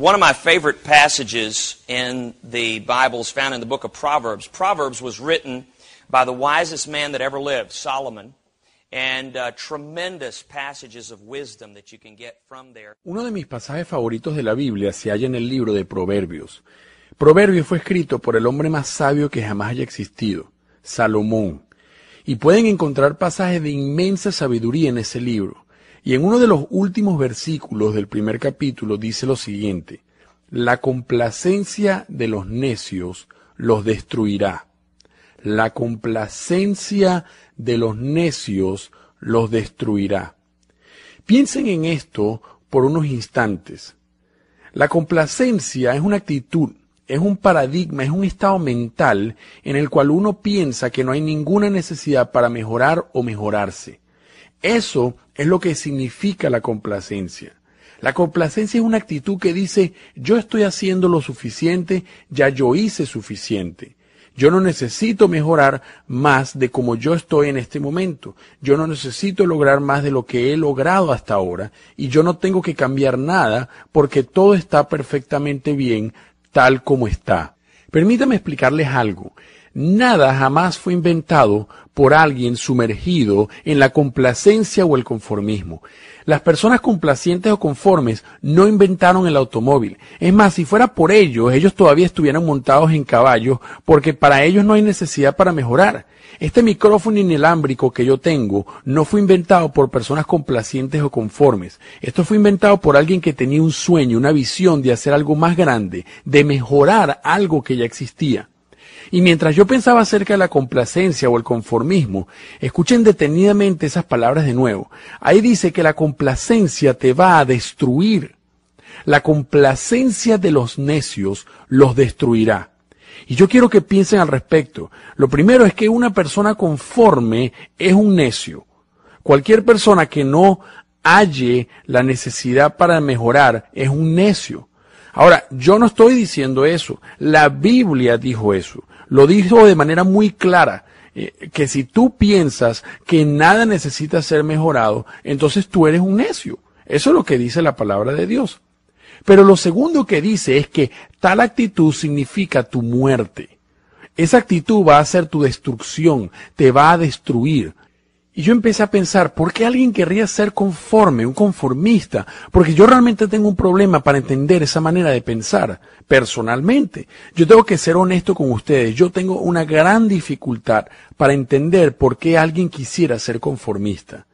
One of my favorite passages in the Bible is found in the book of Proverbs. Proverbs was written by the wisest man that ever lived, Solomon. And uh, tremendous passages of wisdom that you can get from there. Uno de mis pasajes favoritos de la Biblia se halla en el libro de Proverbios. Proverbios fue escrito por el hombre más sabio que jamás haya existido, Salomón. Y pueden encontrar pasajes de inmensa sabiduría en ese libro. Y en uno de los últimos versículos del primer capítulo dice lo siguiente, la complacencia de los necios los destruirá. La complacencia de los necios los destruirá. Piensen en esto por unos instantes. La complacencia es una actitud, es un paradigma, es un estado mental en el cual uno piensa que no hay ninguna necesidad para mejorar o mejorarse. Eso es lo que significa la complacencia. La complacencia es una actitud que dice, yo estoy haciendo lo suficiente, ya yo hice suficiente. Yo no necesito mejorar más de como yo estoy en este momento. Yo no necesito lograr más de lo que he logrado hasta ahora. Y yo no tengo que cambiar nada porque todo está perfectamente bien tal como está. Permítame explicarles algo. Nada jamás fue inventado por alguien sumergido en la complacencia o el conformismo. Las personas complacientes o conformes no inventaron el automóvil. Es más, si fuera por ellos, ellos todavía estuvieran montados en caballos porque para ellos no hay necesidad para mejorar. Este micrófono inalámbrico que yo tengo no fue inventado por personas complacientes o conformes. Esto fue inventado por alguien que tenía un sueño, una visión de hacer algo más grande, de mejorar algo que ya existía. Y mientras yo pensaba acerca de la complacencia o el conformismo, escuchen detenidamente esas palabras de nuevo. Ahí dice que la complacencia te va a destruir. La complacencia de los necios los destruirá. Y yo quiero que piensen al respecto. Lo primero es que una persona conforme es un necio. Cualquier persona que no halle la necesidad para mejorar es un necio. Ahora, yo no estoy diciendo eso. La Biblia dijo eso. Lo dijo de manera muy clara. Eh, que si tú piensas que nada necesita ser mejorado, entonces tú eres un necio. Eso es lo que dice la palabra de Dios. Pero lo segundo que dice es que tal actitud significa tu muerte. Esa actitud va a ser tu destrucción, te va a destruir. Y yo empecé a pensar, ¿por qué alguien querría ser conforme, un conformista? Porque yo realmente tengo un problema para entender esa manera de pensar, personalmente. Yo tengo que ser honesto con ustedes, yo tengo una gran dificultad para entender por qué alguien quisiera ser conformista.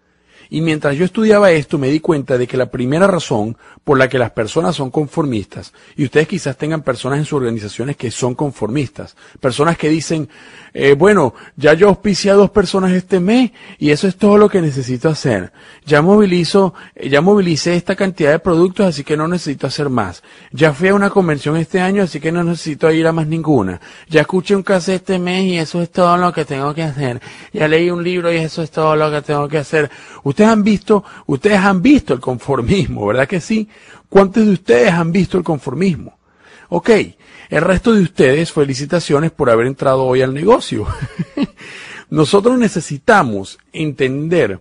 Y mientras yo estudiaba esto me di cuenta de que la primera razón por la que las personas son conformistas, y ustedes quizás tengan personas en sus organizaciones que son conformistas, personas que dicen, eh, bueno, ya yo auspicié a dos personas este mes y eso es todo lo que necesito hacer. Ya movilizo, eh, ya movilicé esta cantidad de productos, así que no necesito hacer más. Ya fui a una convención este año, así que no necesito ir a más ninguna. Ya escuché un cassette este mes y eso es todo lo que tengo que hacer. Ya leí un libro y eso es todo lo que tengo que hacer. Ustedes han visto, ustedes han visto el conformismo, ¿verdad que sí? ¿Cuántos de ustedes han visto el conformismo? Ok, el resto de ustedes, felicitaciones por haber entrado hoy al negocio. Nosotros necesitamos entender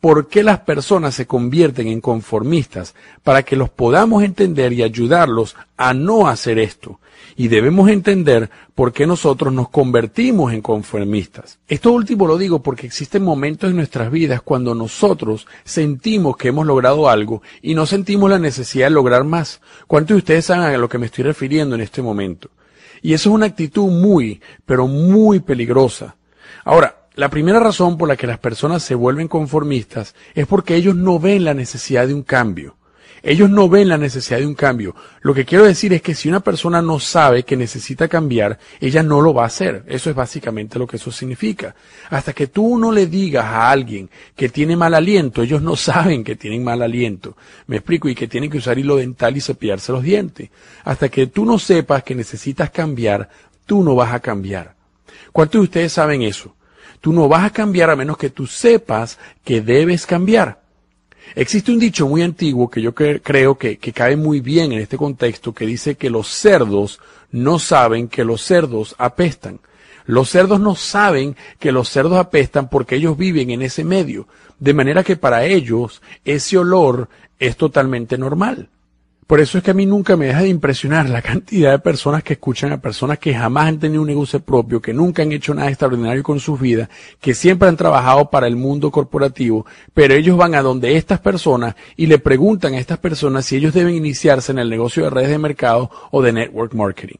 por qué las personas se convierten en conformistas para que los podamos entender y ayudarlos a no hacer esto. Y debemos entender por qué nosotros nos convertimos en conformistas. Esto último lo digo porque existen momentos en nuestras vidas cuando nosotros sentimos que hemos logrado algo y no sentimos la necesidad de lograr más. ¿Cuántos de ustedes saben a lo que me estoy refiriendo en este momento? Y eso es una actitud muy, pero muy peligrosa. Ahora, la primera razón por la que las personas se vuelven conformistas es porque ellos no ven la necesidad de un cambio. Ellos no ven la necesidad de un cambio. Lo que quiero decir es que si una persona no sabe que necesita cambiar, ella no lo va a hacer. Eso es básicamente lo que eso significa. Hasta que tú no le digas a alguien que tiene mal aliento, ellos no saben que tienen mal aliento. Me explico, y que tienen que usar hilo dental y cepillarse los dientes. Hasta que tú no sepas que necesitas cambiar, tú no vas a cambiar. ¿Cuántos de ustedes saben eso? Tú no vas a cambiar a menos que tú sepas que debes cambiar. Existe un dicho muy antiguo que yo creo que, que cae muy bien en este contexto que dice que los cerdos no saben que los cerdos apestan. Los cerdos no saben que los cerdos apestan porque ellos viven en ese medio, de manera que para ellos ese olor es totalmente normal. Por eso es que a mí nunca me deja de impresionar la cantidad de personas que escuchan a personas que jamás han tenido un negocio propio, que nunca han hecho nada extraordinario con sus vidas, que siempre han trabajado para el mundo corporativo, pero ellos van a donde estas personas y le preguntan a estas personas si ellos deben iniciarse en el negocio de redes de mercado o de network marketing.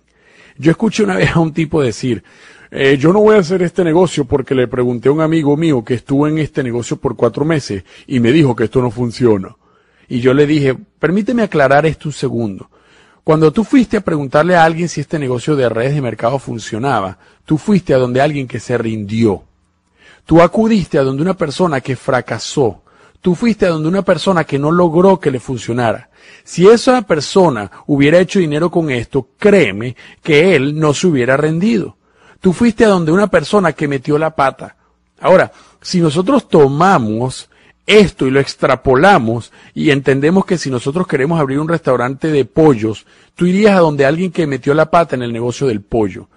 Yo escuché una vez a un tipo decir, eh, yo no voy a hacer este negocio porque le pregunté a un amigo mío que estuvo en este negocio por cuatro meses y me dijo que esto no funciona. Y yo le dije, permíteme aclarar esto un segundo. Cuando tú fuiste a preguntarle a alguien si este negocio de redes de mercado funcionaba, tú fuiste a donde alguien que se rindió. Tú acudiste a donde una persona que fracasó. Tú fuiste a donde una persona que no logró que le funcionara. Si esa persona hubiera hecho dinero con esto, créeme que él no se hubiera rendido. Tú fuiste a donde una persona que metió la pata. Ahora, si nosotros tomamos esto y lo extrapolamos y entendemos que si nosotros queremos abrir un restaurante de pollos, tú irías a donde alguien que metió la pata en el negocio del pollo.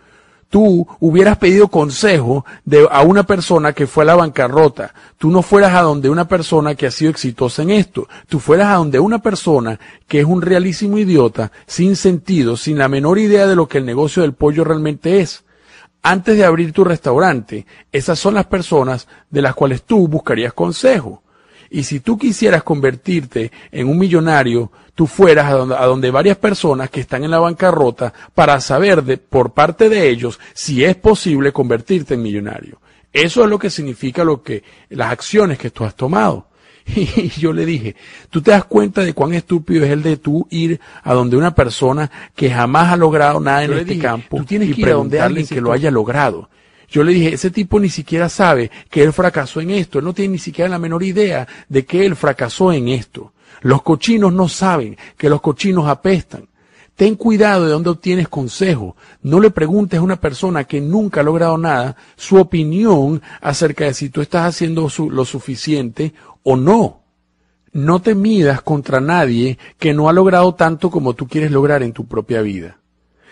Tú hubieras pedido consejo de, a una persona que fue a la bancarrota. Tú no fueras a donde una persona que ha sido exitosa en esto. Tú fueras a donde una persona que es un realísimo idiota, sin sentido, sin la menor idea de lo que el negocio del pollo realmente es. Antes de abrir tu restaurante, esas son las personas de las cuales tú buscarías consejo. Y si tú quisieras convertirte en un millonario, tú fueras a donde, a donde, varias personas que están en la bancarrota para saber de, por parte de ellos si es posible convertirte en millonario. Eso es lo que significa lo que, las acciones que tú has tomado. Y yo le dije, tú te das cuenta de cuán estúpido es el de tú ir a donde una persona que jamás ha logrado nada en este campo tú tienes que ir a donde alguien que lo haya logrado. Yo le dije, ese tipo ni siquiera sabe que él fracasó en esto, él no tiene ni siquiera la menor idea de que él fracasó en esto. Los cochinos no saben que los cochinos apestan. Ten cuidado de dónde obtienes consejo. No le preguntes a una persona que nunca ha logrado nada su opinión acerca de si tú estás haciendo lo suficiente o no. No te midas contra nadie que no ha logrado tanto como tú quieres lograr en tu propia vida.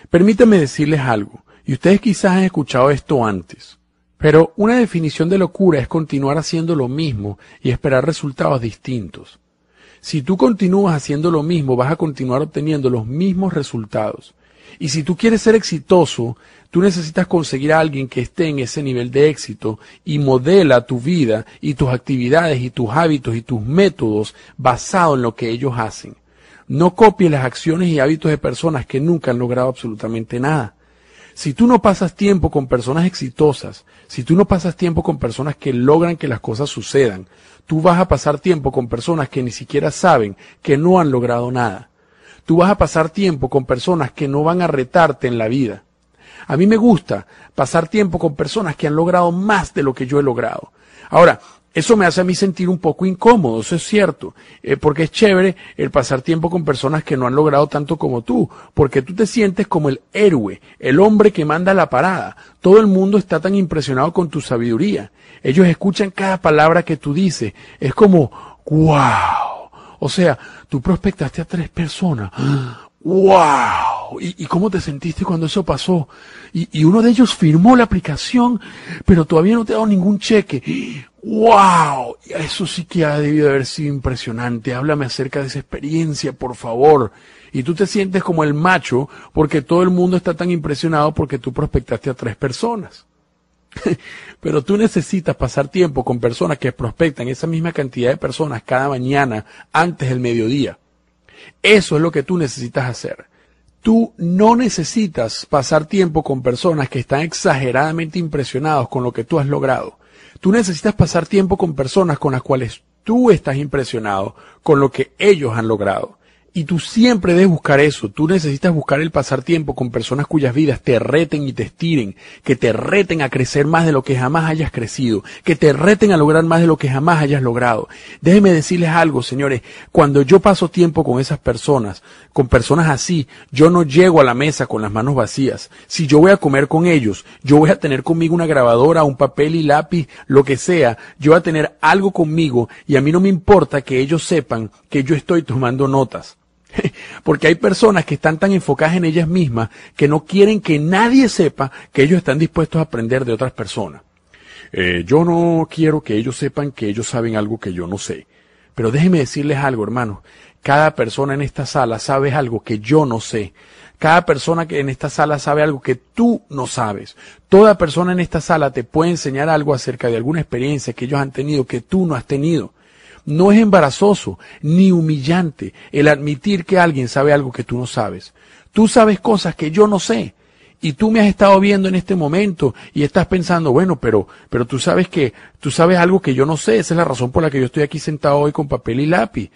Permíteme decirles algo. Y ustedes quizás han escuchado esto antes. Pero una definición de locura es continuar haciendo lo mismo y esperar resultados distintos. Si tú continúas haciendo lo mismo, vas a continuar obteniendo los mismos resultados. Y si tú quieres ser exitoso, tú necesitas conseguir a alguien que esté en ese nivel de éxito y modela tu vida y tus actividades y tus hábitos y tus métodos basado en lo que ellos hacen. No copies las acciones y hábitos de personas que nunca han logrado absolutamente nada. Si tú no pasas tiempo con personas exitosas, si tú no pasas tiempo con personas que logran que las cosas sucedan, tú vas a pasar tiempo con personas que ni siquiera saben que no han logrado nada. Tú vas a pasar tiempo con personas que no van a retarte en la vida. A mí me gusta pasar tiempo con personas que han logrado más de lo que yo he logrado. Ahora, eso me hace a mí sentir un poco incómodo, eso es cierto, eh, porque es chévere el pasar tiempo con personas que no han logrado tanto como tú, porque tú te sientes como el héroe, el hombre que manda la parada. Todo el mundo está tan impresionado con tu sabiduría. Ellos escuchan cada palabra que tú dices. Es como, wow. O sea, tú prospectaste a tres personas. ¡Wow! ¿Y, cómo te sentiste cuando eso pasó? Y, y, uno de ellos firmó la aplicación, pero todavía no te ha dado ningún cheque. ¡Wow! Eso sí que ha debido haber sido impresionante. Háblame acerca de esa experiencia, por favor. Y tú te sientes como el macho porque todo el mundo está tan impresionado porque tú prospectaste a tres personas. Pero tú necesitas pasar tiempo con personas que prospectan esa misma cantidad de personas cada mañana antes del mediodía. Eso es lo que tú necesitas hacer. Tú no necesitas pasar tiempo con personas que están exageradamente impresionados con lo que tú has logrado. Tú necesitas pasar tiempo con personas con las cuales tú estás impresionado con lo que ellos han logrado. Y tú siempre debes buscar eso. Tú necesitas buscar el pasar tiempo con personas cuyas vidas te reten y te estiren, que te reten a crecer más de lo que jamás hayas crecido, que te reten a lograr más de lo que jamás hayas logrado. Déjenme decirles algo, señores. Cuando yo paso tiempo con esas personas, con personas así, yo no llego a la mesa con las manos vacías. Si yo voy a comer con ellos, yo voy a tener conmigo una grabadora, un papel y lápiz, lo que sea. Yo voy a tener algo conmigo y a mí no me importa que ellos sepan que yo estoy tomando notas. Porque hay personas que están tan enfocadas en ellas mismas que no quieren que nadie sepa que ellos están dispuestos a aprender de otras personas. Eh, yo no quiero que ellos sepan que ellos saben algo que yo no sé. Pero déjenme decirles algo, hermanos. Cada persona en esta sala sabe algo que yo no sé. Cada persona que en esta sala sabe algo que tú no sabes. Toda persona en esta sala te puede enseñar algo acerca de alguna experiencia que ellos han tenido que tú no has tenido. No es embarazoso ni humillante el admitir que alguien sabe algo que tú no sabes. Tú sabes cosas que yo no sé. Y tú me has estado viendo en este momento y estás pensando, bueno, pero, pero tú sabes que, tú sabes algo que yo no sé. Esa es la razón por la que yo estoy aquí sentado hoy con papel y lápiz.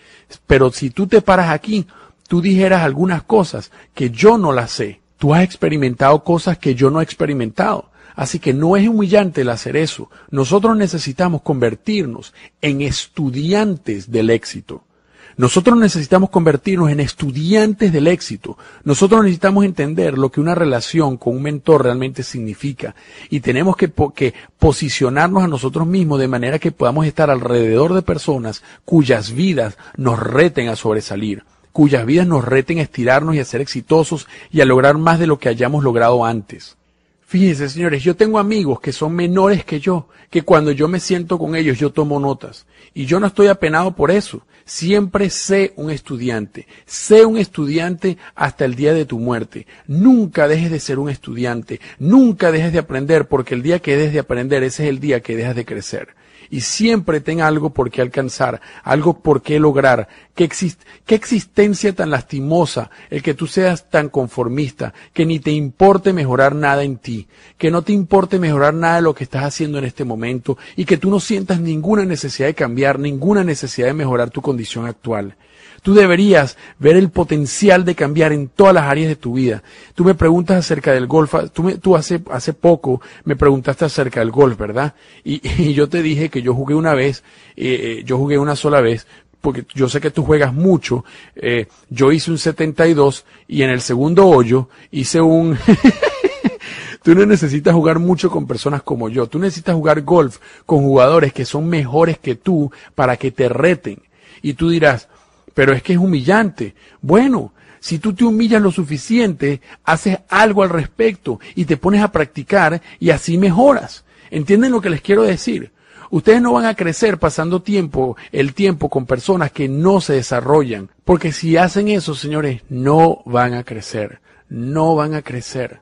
Pero si tú te paras aquí, tú dijeras algunas cosas que yo no las sé. Tú has experimentado cosas que yo no he experimentado. Así que no es humillante el hacer eso. Nosotros necesitamos convertirnos en estudiantes del éxito. Nosotros necesitamos convertirnos en estudiantes del éxito. Nosotros necesitamos entender lo que una relación con un mentor realmente significa. Y tenemos que, que, posicionarnos a nosotros mismos de manera que podamos estar alrededor de personas cuyas vidas nos reten a sobresalir, cuyas vidas nos reten a estirarnos y a ser exitosos y a lograr más de lo que hayamos logrado antes. Fíjense, señores, yo tengo amigos que son menores que yo, que cuando yo me siento con ellos yo tomo notas. Y yo no estoy apenado por eso. Siempre sé un estudiante. Sé un estudiante hasta el día de tu muerte. Nunca dejes de ser un estudiante. Nunca dejes de aprender porque el día que dejes de aprender ese es el día que dejas de crecer y siempre tenga algo por qué alcanzar, algo por qué lograr. ¿Qué, existencia tan lastimosa el que tú seas tan conformista, que ni te importe mejorar nada en ti, que no te importe mejorar nada de lo que estás haciendo en este momento y que tú no sientas ninguna necesidad de cambiar, ninguna necesidad de mejorar tu condición actual. Tú deberías ver el potencial de cambiar en todas las áreas de tu vida. Tú me preguntas acerca del golf, tú, tú hace, hace poco me preguntaste acerca del golf, ¿verdad? Y, yo te dije que yo jugué una vez, eh, eh, yo jugué una sola vez, porque yo sé que tú juegas mucho. Eh, yo hice un 72 y en el segundo hoyo hice un... Tú no necesitas jugar mucho con personas como yo. Tú necesitas jugar golf con jugadores que son mejores que tú para que te reten. Y tú dirás, pero es que es humillante. Bueno, si tú te humillas lo suficiente, haces algo al respecto y te pones a practicar y así mejoras. ¿Entienden lo que les quiero decir? Ustedes no van a crecer pasando tiempo, el tiempo con personas que no se desarrollan, porque si hacen eso, señores, no van a crecer, no van a crecer.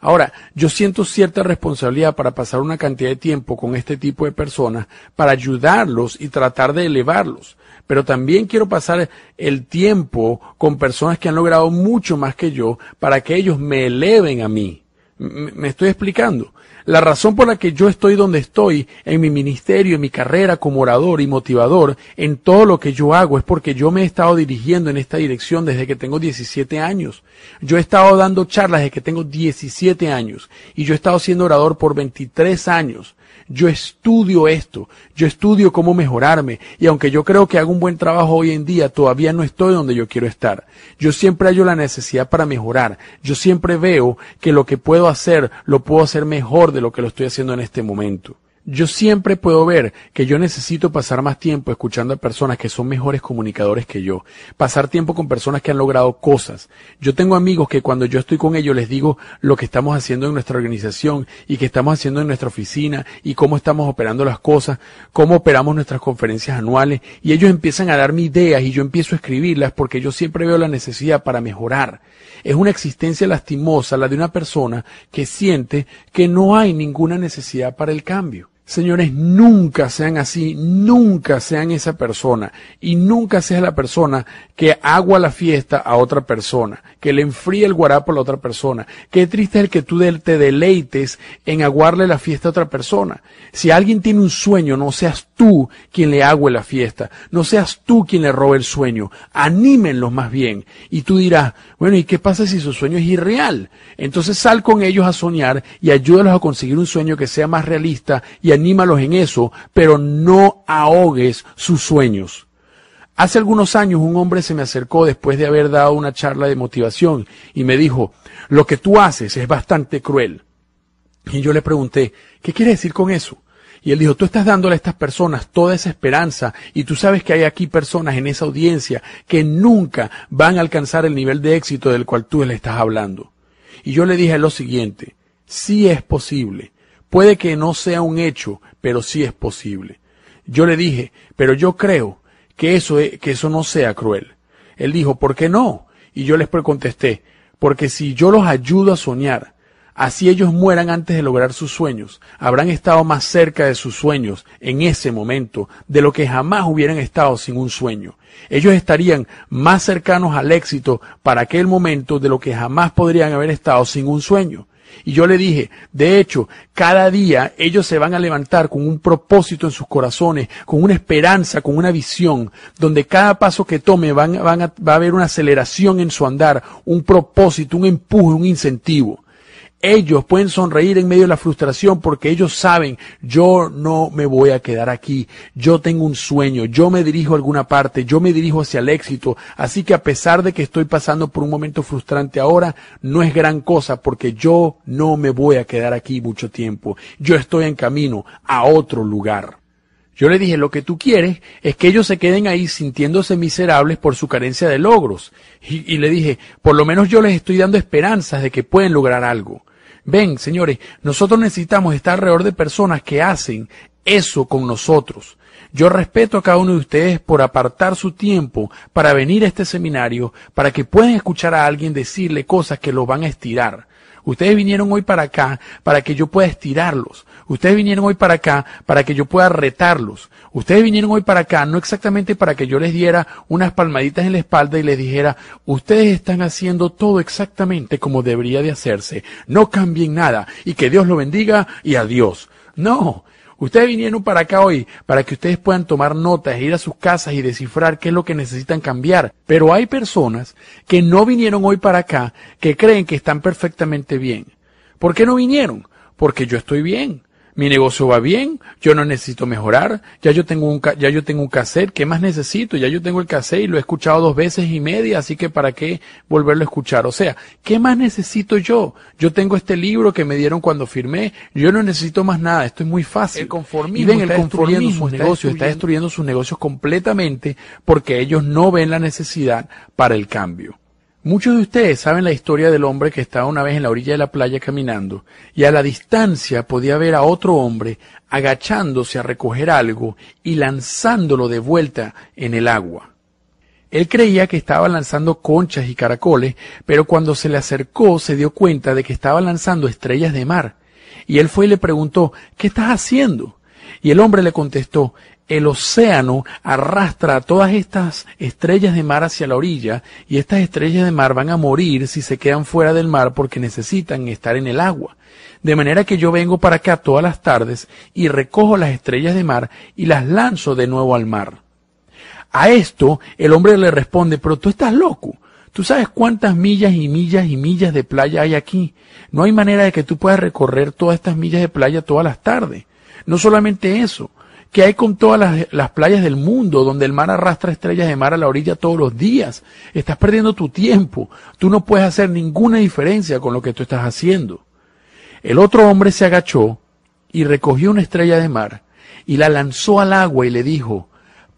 Ahora, yo siento cierta responsabilidad para pasar una cantidad de tiempo con este tipo de personas, para ayudarlos y tratar de elevarlos pero también quiero pasar el tiempo con personas que han logrado mucho más que yo para que ellos me eleven a mí. ¿Me estoy explicando? La razón por la que yo estoy donde estoy, en mi ministerio, en mi carrera como orador y motivador, en todo lo que yo hago, es porque yo me he estado dirigiendo en esta dirección desde que tengo 17 años. Yo he estado dando charlas desde que tengo 17 años y yo he estado siendo orador por 23 años. Yo estudio esto, yo estudio cómo mejorarme y aunque yo creo que hago un buen trabajo hoy en día, todavía no estoy donde yo quiero estar. Yo siempre hallo la necesidad para mejorar. Yo siempre veo que lo que puedo hacer lo puedo hacer mejor de lo que lo estoy haciendo en este momento. Yo siempre puedo ver que yo necesito pasar más tiempo escuchando a personas que son mejores comunicadores que yo, pasar tiempo con personas que han logrado cosas. Yo tengo amigos que cuando yo estoy con ellos les digo lo que estamos haciendo en nuestra organización y que estamos haciendo en nuestra oficina y cómo estamos operando las cosas, cómo operamos nuestras conferencias anuales y ellos empiezan a darme ideas y yo empiezo a escribirlas porque yo siempre veo la necesidad para mejorar. Es una existencia lastimosa la de una persona que siente que no hay ninguna necesidad para el cambio. Señores, nunca sean así, nunca sean esa persona y nunca seas la persona que agua la fiesta a otra persona, que le enfríe el guarapo a la otra persona. Qué triste es el que tú te deleites en aguarle la fiesta a otra persona. Si alguien tiene un sueño, no seas tú quien le ague la fiesta, no seas tú quien le robe el sueño, anímenlos más bien. Y tú dirás, bueno, ¿y qué pasa si su sueño es irreal? Entonces sal con ellos a soñar y ayúdalos a conseguir un sueño que sea más realista y anímalos en eso, pero no ahogues sus sueños. Hace algunos años un hombre se me acercó después de haber dado una charla de motivación y me dijo, lo que tú haces es bastante cruel. Y yo le pregunté, ¿qué quiere decir con eso? Y él dijo, tú estás dándole a estas personas toda esa esperanza y tú sabes que hay aquí personas en esa audiencia que nunca van a alcanzar el nivel de éxito del cual tú le estás hablando. Y yo le dije lo siguiente, sí es posible, Puede que no sea un hecho, pero sí es posible. Yo le dije, pero yo creo que eso, e, que eso no sea cruel. Él dijo, ¿por qué no? Y yo les contesté, porque si yo los ayudo a soñar, así ellos mueran antes de lograr sus sueños, habrán estado más cerca de sus sueños en ese momento de lo que jamás hubieran estado sin un sueño. Ellos estarían más cercanos al éxito para aquel momento de lo que jamás podrían haber estado sin un sueño. Y yo le dije, de hecho, cada día ellos se van a levantar con un propósito en sus corazones, con una esperanza, con una visión, donde cada paso que tome van, a, va a haber una aceleración en su andar, un propósito, un empuje, un incentivo. Ellos pueden sonreír en medio de la frustración porque ellos saben, yo no me voy a quedar aquí, yo tengo un sueño, yo me dirijo a alguna parte, yo me dirijo hacia el éxito, así que a pesar de que estoy pasando por un momento frustrante ahora, no es gran cosa porque yo no me voy a quedar aquí mucho tiempo, yo estoy en camino a otro lugar. Yo le dije, lo que tú quieres es que ellos se queden ahí sintiéndose miserables por su carencia de logros. Y, y, le dije, por lo menos yo les estoy dando esperanzas de que pueden lograr algo. Ven, señores, nosotros necesitamos estar alrededor de personas que hacen eso con nosotros. Yo respeto a cada uno de ustedes por apartar su tiempo para venir a este seminario, para que puedan escuchar a alguien decirle cosas que los van a estirar. Ustedes vinieron hoy para acá para que yo pueda estirarlos. Ustedes vinieron hoy para acá para que yo pueda retarlos. Ustedes vinieron hoy para acá no exactamente para que yo les diera unas palmaditas en la espalda y les dijera, ustedes están haciendo todo exactamente como debería de hacerse. No cambien nada y que Dios lo bendiga y adiós. No, Ustedes vinieron para acá hoy para que ustedes puedan tomar notas, ir a sus casas y descifrar qué es lo que necesitan cambiar. Pero hay personas que no vinieron hoy para acá que creen que están perfectamente bien. ¿Por qué no vinieron? Porque yo estoy bien mi negocio va bien, yo no necesito mejorar, ya yo tengo un, ya yo tengo un cassette, ¿qué más necesito? Ya yo tengo el cassette y lo he escuchado dos veces y media, así que para qué volverlo a escuchar. O sea, ¿qué más necesito yo? Yo tengo este libro que me dieron cuando firmé, yo no necesito más nada, esto es muy fácil. El conformismo, y ven, el conformismo sus negocios, está destruyendo sus negocios completamente porque ellos no ven la necesidad para el cambio. Muchos de ustedes saben la historia del hombre que estaba una vez en la orilla de la playa caminando y a la distancia podía ver a otro hombre agachándose a recoger algo y lanzándolo de vuelta en el agua. Él creía que estaba lanzando conchas y caracoles, pero cuando se le acercó se dio cuenta de que estaba lanzando estrellas de mar. Y él fue y le preguntó, ¿qué estás haciendo? Y el hombre le contestó, el océano arrastra a todas estas estrellas de mar hacia la orilla y estas estrellas de mar van a morir si se quedan fuera del mar porque necesitan estar en el agua. De manera que yo vengo para acá todas las tardes y recojo las estrellas de mar y las lanzo de nuevo al mar. A esto el hombre le responde, pero tú estás loco. ¿Tú sabes cuántas millas y millas y millas de playa hay aquí? No hay manera de que tú puedas recorrer todas estas millas de playa todas las tardes. No solamente eso, que hay con todas las, playas del mundo donde el mar arrastra estrellas de mar a la orilla todos los días. Estás perdiendo tu tiempo. Tú no puedes hacer ninguna diferencia con lo que tú estás haciendo. El otro hombre se agachó y recogió una estrella de mar y la lanzó al agua y le dijo,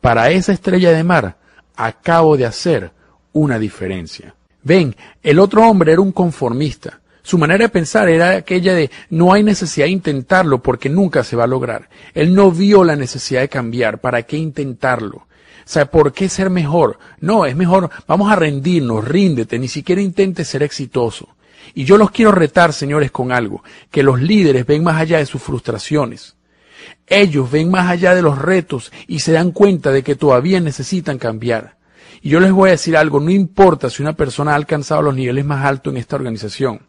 para esa estrella de mar acabo de hacer una diferencia. Ven, el otro hombre era un conformista. Su manera de pensar era aquella de no hay necesidad de intentarlo porque nunca se va a lograr. Él no vio la necesidad de cambiar. ¿Para qué intentarlo? O sea, ¿por qué ser mejor? No, es mejor, vamos a rendirnos, ríndete, ni siquiera intentes ser exitoso. Y yo los quiero retar, señores, con algo, que los líderes ven más allá de sus frustraciones. Ellos ven más allá de los retos y se dan cuenta de que todavía necesitan cambiar. Y yo les voy a decir algo, no importa si una persona ha alcanzado los niveles más altos en esta organización.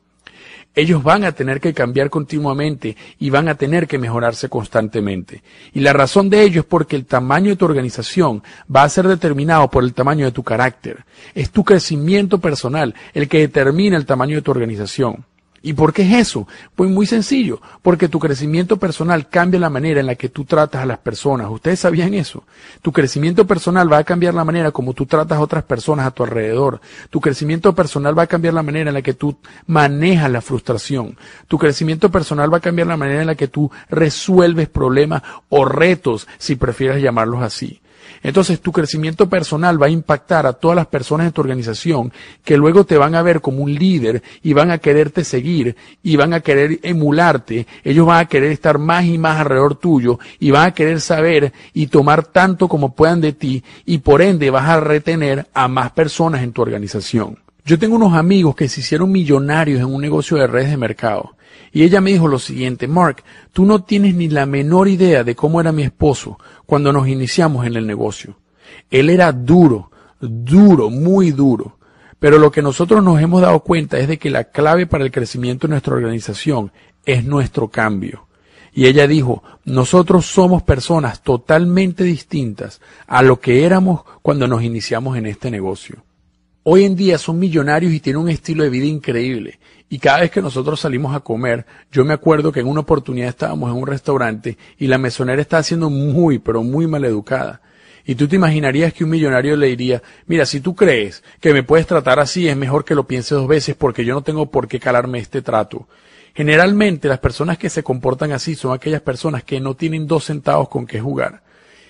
Ellos van a tener que cambiar continuamente y van a tener que mejorarse constantemente. Y la razón de ello es porque el tamaño de tu organización va a ser determinado por el tamaño de tu carácter. Es tu crecimiento personal el que determina el tamaño de tu organización. ¿Y por qué es eso? Pues muy sencillo, porque tu crecimiento personal cambia la manera en la que tú tratas a las personas. ¿Ustedes sabían eso? Tu crecimiento personal va a cambiar la manera como tú tratas a otras personas a tu alrededor. Tu crecimiento personal va a cambiar la manera en la que tú manejas la frustración. Tu crecimiento personal va a cambiar la manera en la que tú resuelves problemas o retos, si prefieres llamarlos así. Entonces tu crecimiento personal va a impactar a todas las personas de tu organización que luego te van a ver como un líder y van a quererte seguir y van a querer emularte. Ellos van a querer estar más y más alrededor tuyo y van a querer saber y tomar tanto como puedan de ti y por ende vas a retener a más personas en tu organización. Yo tengo unos amigos que se hicieron millonarios en un negocio de redes de mercado. Y ella me dijo lo siguiente, Mark, tú no tienes ni la menor idea de cómo era mi esposo cuando nos iniciamos en el negocio. Él era duro, duro, muy duro. Pero lo que nosotros nos hemos dado cuenta es de que la clave para el crecimiento de nuestra organización es nuestro cambio. Y ella dijo, nosotros somos personas totalmente distintas a lo que éramos cuando nos iniciamos en este negocio. Hoy en día son millonarios y tienen un estilo de vida increíble. Y cada vez que nosotros salimos a comer, yo me acuerdo que en una oportunidad estábamos en un restaurante y la mesonera estaba siendo muy, pero muy mal educada. Y tú te imaginarías que un millonario le diría, mira, si tú crees que me puedes tratar así, es mejor que lo pienses dos veces porque yo no tengo por qué calarme este trato. Generalmente las personas que se comportan así son aquellas personas que no tienen dos centavos con qué jugar.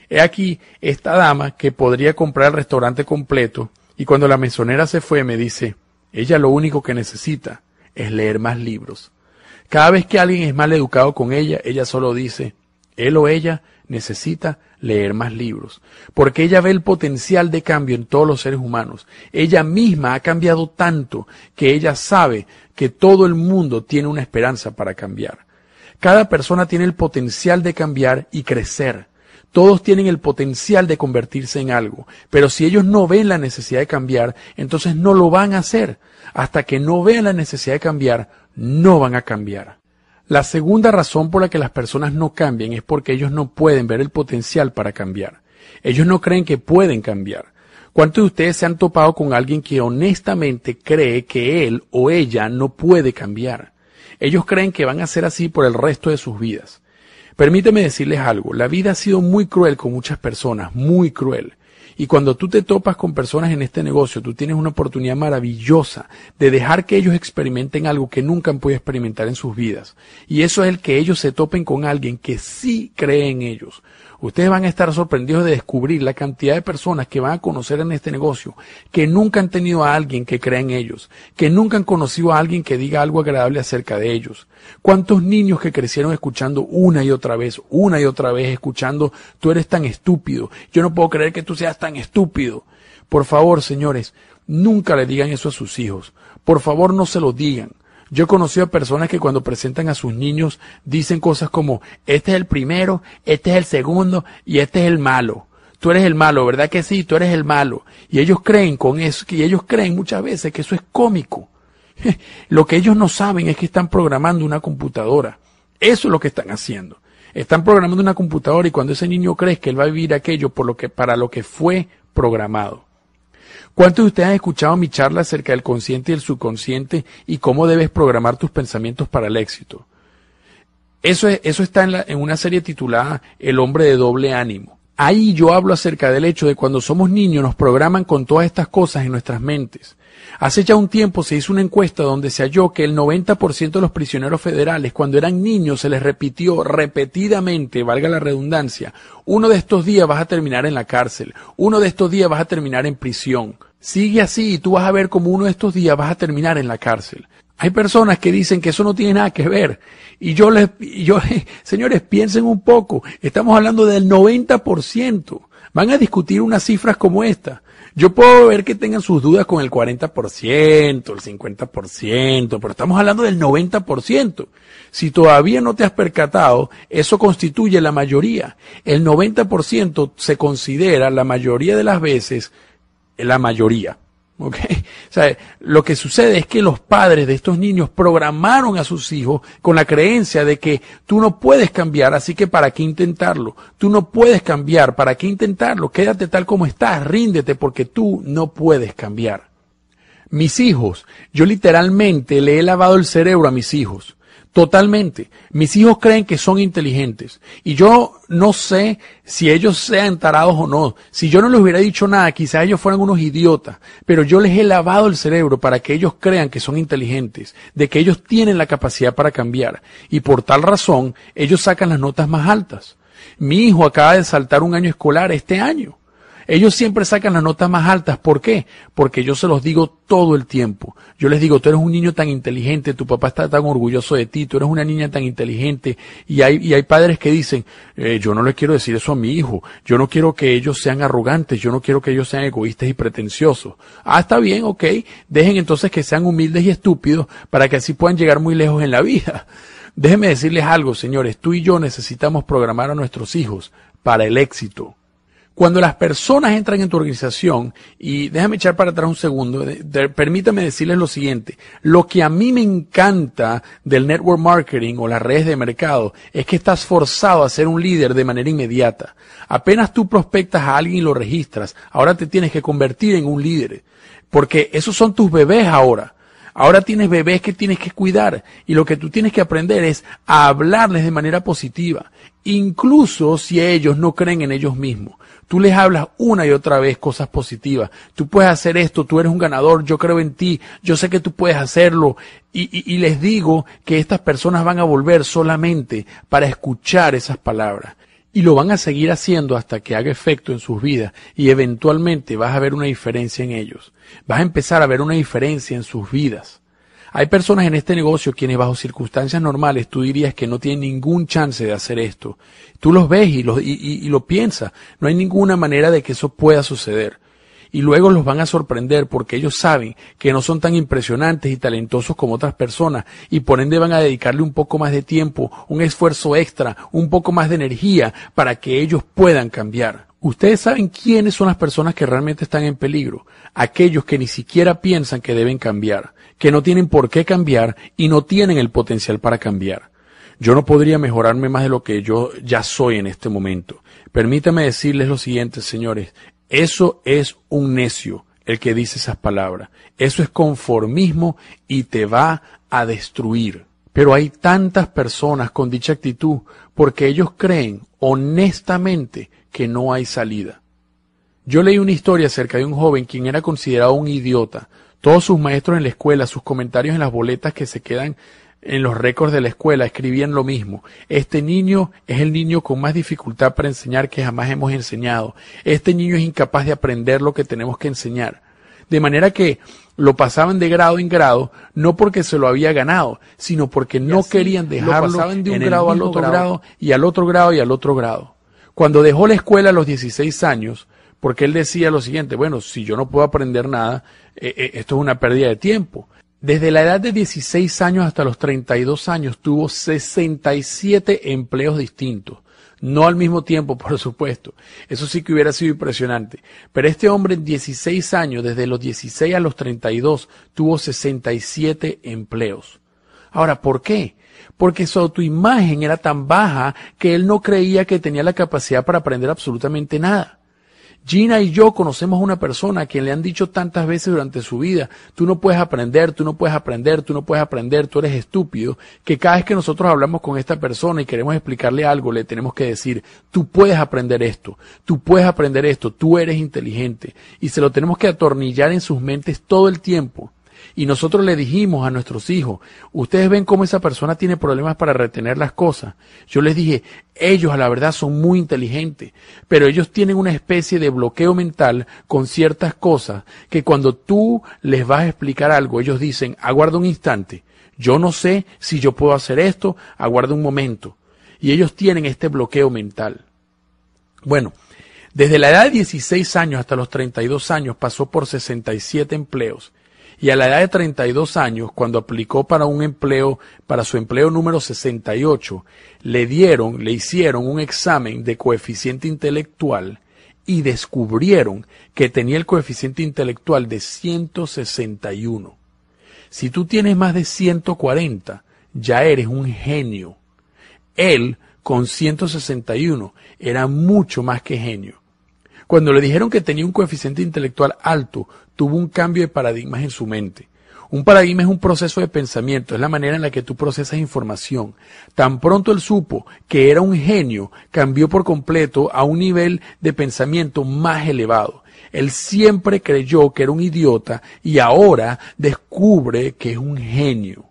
He aquí esta dama que podría comprar el restaurante completo y cuando la mesonera se fue me dice, ella lo único que necesita es leer más libros. Cada vez que alguien es mal educado con ella, ella solo dice, él o ella necesita leer más libros, porque ella ve el potencial de cambio en todos los seres humanos. Ella misma ha cambiado tanto que ella sabe que todo el mundo tiene una esperanza para cambiar. Cada persona tiene el potencial de cambiar y crecer. Todos tienen el potencial de convertirse en algo, pero si ellos no ven la necesidad de cambiar, entonces no lo van a hacer. Hasta que no vean la necesidad de cambiar, no van a cambiar. La segunda razón por la que las personas no cambian es porque ellos no pueden ver el potencial para cambiar. Ellos no creen que pueden cambiar. ¿Cuántos de ustedes se han topado con alguien que honestamente cree que él o ella no puede cambiar? Ellos creen que van a ser así por el resto de sus vidas. Permíteme decirles algo, la vida ha sido muy cruel con muchas personas, muy cruel. Y cuando tú te topas con personas en este negocio, tú tienes una oportunidad maravillosa de dejar que ellos experimenten algo que nunca han podido experimentar en sus vidas. Y eso es el que ellos se topen con alguien que sí cree en ellos, Ustedes van a estar sorprendidos de descubrir la cantidad de personas que van a conocer en este negocio, que nunca han tenido a alguien que crea en ellos, que nunca han conocido a alguien que diga algo agradable acerca de ellos. ¿Cuántos niños que crecieron escuchando una y otra vez, una y otra vez, escuchando, tú eres tan estúpido, yo no puedo creer que tú seas tan estúpido? Por favor, señores, nunca le digan eso a sus hijos. Por favor, no se lo digan. Yo he conocido a personas que cuando presentan a sus niños dicen cosas como, este es el primero, este es el segundo y este es el malo. Tú eres el malo, ¿verdad que sí? Tú eres el malo. Y ellos creen con eso, y ellos creen muchas veces que eso es cómico. Lo que ellos no saben es que están programando una computadora. Eso es lo que están haciendo. Están programando una computadora y cuando ese niño cree que él va a vivir aquello por lo que, para lo que fue programado. ¿Cuántos de ustedes han escuchado mi charla acerca del consciente y el subconsciente y cómo debes programar tus pensamientos para el éxito? Eso, eso está en, en una serie titulada El hombre de doble ánimo. Ahí yo hablo acerca del hecho de cuando somos niños nos programan con todas estas cosas en nuestras mentes. Hace ya un tiempo se hizo una encuesta donde se halló que el 90% de los prisioneros federales cuando eran niños se les repitió repetidamente, valga la redundancia, uno de estos días vas a terminar en la cárcel, uno de estos días vas a terminar en prisión. Sigue así y tú vas a ver como uno de estos días vas a terminar en la cárcel. Hay personas que dicen que eso no tiene nada que ver. Y yo les, yo, señores, piensen un poco. Estamos hablando del 90%. Van a discutir unas cifras como esta. Yo puedo ver que tengan sus dudas con el 40%, el 50%, pero estamos hablando del 90%. Si todavía no te has percatado, eso constituye la mayoría. El 90% se considera la mayoría de las veces la mayoría. ¿Ok? Sea, lo que sucede es que los padres de estos niños programaron a sus hijos con la creencia de que tú no puedes cambiar, así que para qué intentarlo. Tú no puedes cambiar, para qué intentarlo. Quédate tal como estás, ríndete porque tú no puedes cambiar. Mis hijos, yo literalmente le he lavado el cerebro a mis hijos. Totalmente. Mis hijos creen que son inteligentes. Y yo no sé si ellos sean tarados o no. Si yo no les hubiera dicho nada, quizás ellos fueran unos idiotas. Pero yo les he lavado el cerebro para que ellos crean que son inteligentes, de que ellos tienen la capacidad para cambiar. Y por tal razón, ellos sacan las notas más altas. Mi hijo acaba de saltar un año escolar este año. Ellos siempre sacan las notas más altas. ¿Por qué? Porque yo se los digo todo el tiempo. Yo les digo, tú eres un niño tan inteligente, tu papá está tan orgulloso de ti, tú eres una niña tan inteligente. Y hay, y hay padres que dicen, eh, yo no le quiero decir eso a mi hijo, yo no quiero que ellos sean arrogantes, yo no quiero que ellos sean egoístas y pretenciosos. Ah, está bien, ok. Dejen entonces que sean humildes y estúpidos para que así puedan llegar muy lejos en la vida. Déjenme decirles algo, señores, tú y yo necesitamos programar a nuestros hijos para el éxito. Cuando las personas entran en tu organización, y déjame echar para atrás un segundo, permítame decirles lo siguiente, lo que a mí me encanta del network marketing o las redes de mercado es que estás forzado a ser un líder de manera inmediata. Apenas tú prospectas a alguien y lo registras, ahora te tienes que convertir en un líder, porque esos son tus bebés ahora. Ahora tienes bebés que tienes que cuidar y lo que tú tienes que aprender es a hablarles de manera positiva, incluso si ellos no creen en ellos mismos. Tú les hablas una y otra vez cosas positivas. Tú puedes hacer esto, tú eres un ganador, yo creo en ti, yo sé que tú puedes hacerlo. Y, les digo que estas personas van a volver solamente para escuchar esas palabras. Y lo van a seguir haciendo hasta que haga efecto en sus vidas y eventualmente vas a ver una diferencia en ellos. Vas a empezar a ver una diferencia en sus vidas. Hay personas en este negocio quienes bajo circunstancias normales tú dirías que no tienen ningún chance de hacer esto. Tú los ves y lo, y, lo piensas. No hay ninguna manera de que eso pueda suceder y luego los van a sorprender porque ellos saben que no son tan impresionantes y talentosos como otras personas y por ende van a dedicarle un poco más de tiempo, un esfuerzo extra, un poco más de energía para que ellos puedan cambiar. Ustedes saben quiénes son las personas que realmente están en peligro, aquellos que ni siquiera piensan que deben cambiar, que no tienen por qué cambiar y no tienen el potencial para cambiar. Yo no podría mejorarme más de lo que yo ya soy en este momento. Permítame decirles lo siguiente, señores. Eso es un necio, el que dice esas palabras. Eso es conformismo y te va a destruir. Pero hay tantas personas con dicha actitud porque ellos creen honestamente que no hay salida. Yo leí una historia acerca de un joven quien era considerado un idiota, todos sus maestros en la escuela, sus comentarios en las boletas que se quedan en los récords de la escuela escribían lo mismo. Este niño es el niño con más dificultad para enseñar que jamás hemos enseñado. Este niño es incapaz de aprender lo que tenemos que enseñar. De manera que lo pasaban de grado en grado, no porque se lo había ganado, sino porque no querían dejarlo pasaban de un grado al otro grado y al otro grado y al otro grado. Cuando dejó la escuela a los 16 años, porque él decía lo siguiente, bueno, si yo no puedo aprender nada, eh, eh, esto es una pérdida de tiempo. Desde la edad de 16 años hasta los 32 años tuvo 67 empleos distintos. No al mismo tiempo, por supuesto. Eso sí que hubiera sido impresionante. Pero este hombre en 16 años, desde los 16 a los 32, tuvo 67 empleos. Ahora, ¿por qué? Porque su autoimagen era tan baja que él no creía que tenía la capacidad para aprender absolutamente nada. Gina y yo conocemos a una persona a quien le han dicho tantas veces durante su vida, tú no puedes aprender, tú no puedes aprender, tú no puedes aprender, tú eres estúpido, que cada vez que nosotros hablamos con esta persona y queremos explicarle algo, le tenemos que decir, tú puedes aprender esto, tú puedes aprender esto, tú eres inteligente. Y se lo tenemos que atornillar en sus mentes todo el tiempo. Y nosotros le dijimos a nuestros hijos, ustedes ven cómo esa persona tiene problemas para retener las cosas. Yo les dije, ellos a la verdad son muy inteligentes, pero ellos tienen una especie de bloqueo mental con ciertas cosas que cuando tú les vas a explicar algo, ellos dicen, aguarda un instante, yo no sé si yo puedo hacer esto, aguarda un momento. Y ellos tienen este bloqueo mental. Bueno, Desde la edad de 16 años hasta los 32 años pasó por 67 empleos y a la edad de 32 años, cuando aplicó para un empleo, para su empleo número 68, le dieron, le hicieron un examen de coeficiente intelectual y descubrieron que tenía el coeficiente intelectual de 161. Si tú tienes más de 140, ya eres un genio. Él, con 161, era mucho más que genio. Cuando le dijeron que tenía un coeficiente intelectual alto, tuvo un cambio de paradigmas en su mente. Un paradigma es un proceso de pensamiento, es la manera en la que tú procesas información. Tan pronto él supo que era un genio, cambió por completo a un nivel de pensamiento más elevado. Él siempre creyó que era un idiota y ahora descubre que es un genio.